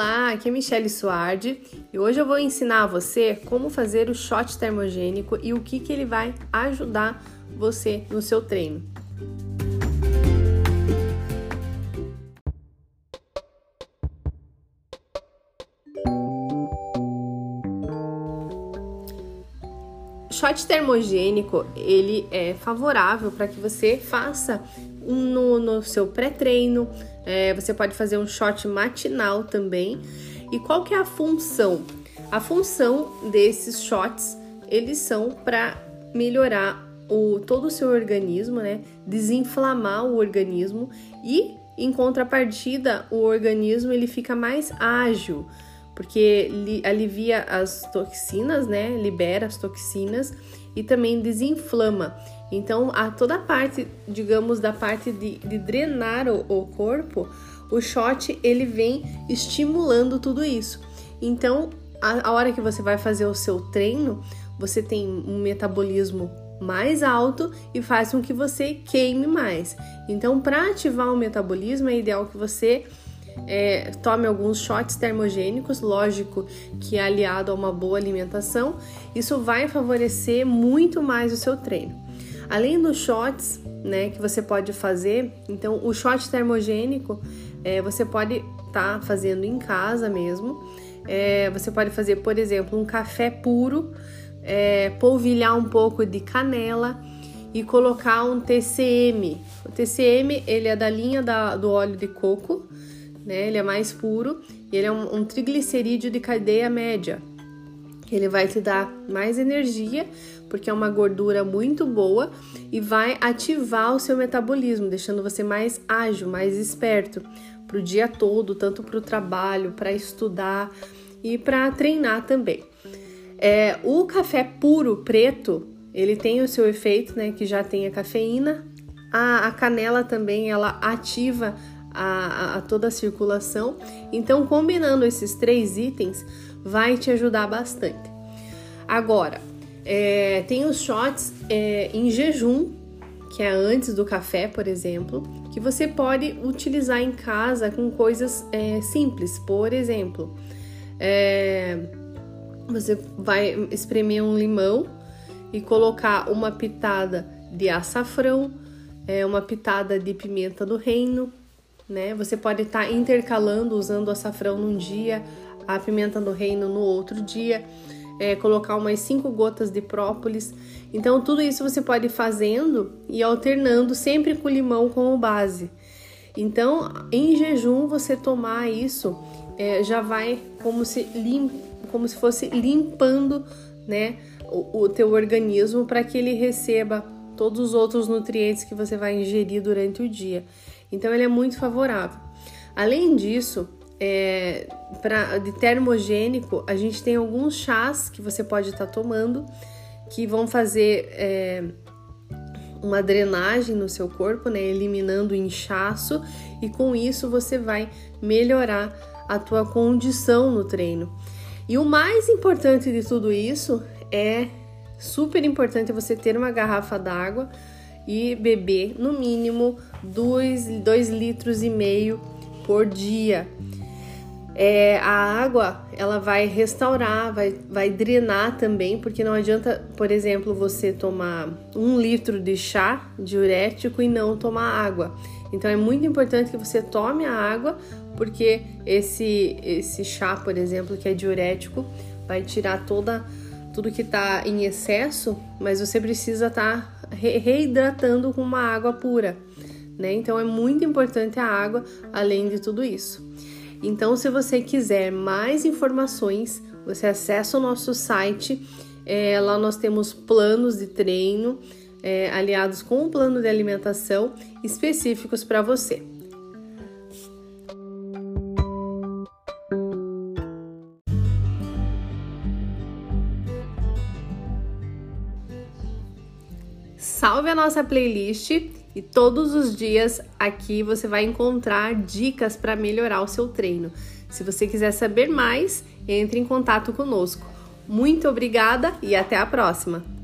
Olá, aqui é Michelle Suardi e hoje eu vou ensinar a você como fazer o shot termogênico e o que, que ele vai ajudar você no seu treino. Shot termogênico, ele é favorável para que você faça no, no seu pré-treino, é, você pode fazer um shot matinal também. E qual que é a função? A função desses shots, eles são para melhorar o, todo o seu organismo, né? Desinflamar o organismo e, em contrapartida, o organismo ele fica mais ágil, porque alivia as toxinas, né? Libera as toxinas e também desinflama. Então, a toda a parte, digamos, da parte de, de drenar o, o corpo, o shot ele vem estimulando tudo isso. Então, a, a hora que você vai fazer o seu treino, você tem um metabolismo mais alto e faz com que você queime mais. Então, para ativar o metabolismo, é ideal que você é, tome alguns shots termogênicos, lógico que é aliado a uma boa alimentação, isso vai favorecer muito mais o seu treino. Além dos shots, né, que você pode fazer, então o shot termogênico é, você pode estar tá fazendo em casa mesmo. É, você pode fazer, por exemplo, um café puro, é, polvilhar um pouco de canela e colocar um TCM. O TCM ele é da linha da, do óleo de coco, né? Ele é mais puro e ele é um, um triglicerídeo de cadeia média. Ele vai te dar mais energia, porque é uma gordura muito boa e vai ativar o seu metabolismo, deixando você mais ágil, mais esperto para o dia todo, tanto para o trabalho, para estudar e para treinar também. É, o café puro preto, ele tem o seu efeito, né, que já tem a cafeína. A, a canela também, ela ativa a, a, toda a circulação. Então, combinando esses três itens, vai te ajudar bastante. Agora, é, tem os shots é, em jejum, que é antes do café, por exemplo, que você pode utilizar em casa com coisas é, simples. Por exemplo, é, você vai espremer um limão e colocar uma pitada de açafrão, é, uma pitada de pimenta do reino, né? Você pode estar tá intercalando usando o açafrão num dia, a pimenta do reino no outro dia, é, colocar umas cinco gotas de própolis. Então, tudo isso você pode ir fazendo e alternando sempre com limão como base. Então, em jejum, você tomar isso é, já vai como se, lim, como se fosse limpando né, o, o teu organismo para que ele receba todos os outros nutrientes que você vai ingerir durante o dia. Então ele é muito favorável. Além disso, é, pra, de termogênico, a gente tem alguns chás que você pode estar tá tomando que vão fazer é, uma drenagem no seu corpo, né, eliminando o inchaço e com isso você vai melhorar a tua condição no treino. E o mais importante de tudo isso é super importante você ter uma garrafa d'água e beber no mínimo 2 litros e meio por dia. É, a água ela vai restaurar, vai, vai drenar também, porque não adianta, por exemplo, você tomar um litro de chá diurético e não tomar água. Então é muito importante que você tome a água, porque esse, esse chá, por exemplo, que é diurético, vai tirar toda tudo que está em excesso, mas você precisa estar tá reidratando com uma água pura, né? Então é muito importante a água, além de tudo isso. Então, se você quiser mais informações, você acessa o nosso site. É, lá nós temos planos de treino é, aliados com um plano de alimentação específicos para você. Salve a nossa playlist e todos os dias aqui você vai encontrar dicas para melhorar o seu treino. Se você quiser saber mais, entre em contato conosco. Muito obrigada e até a próxima!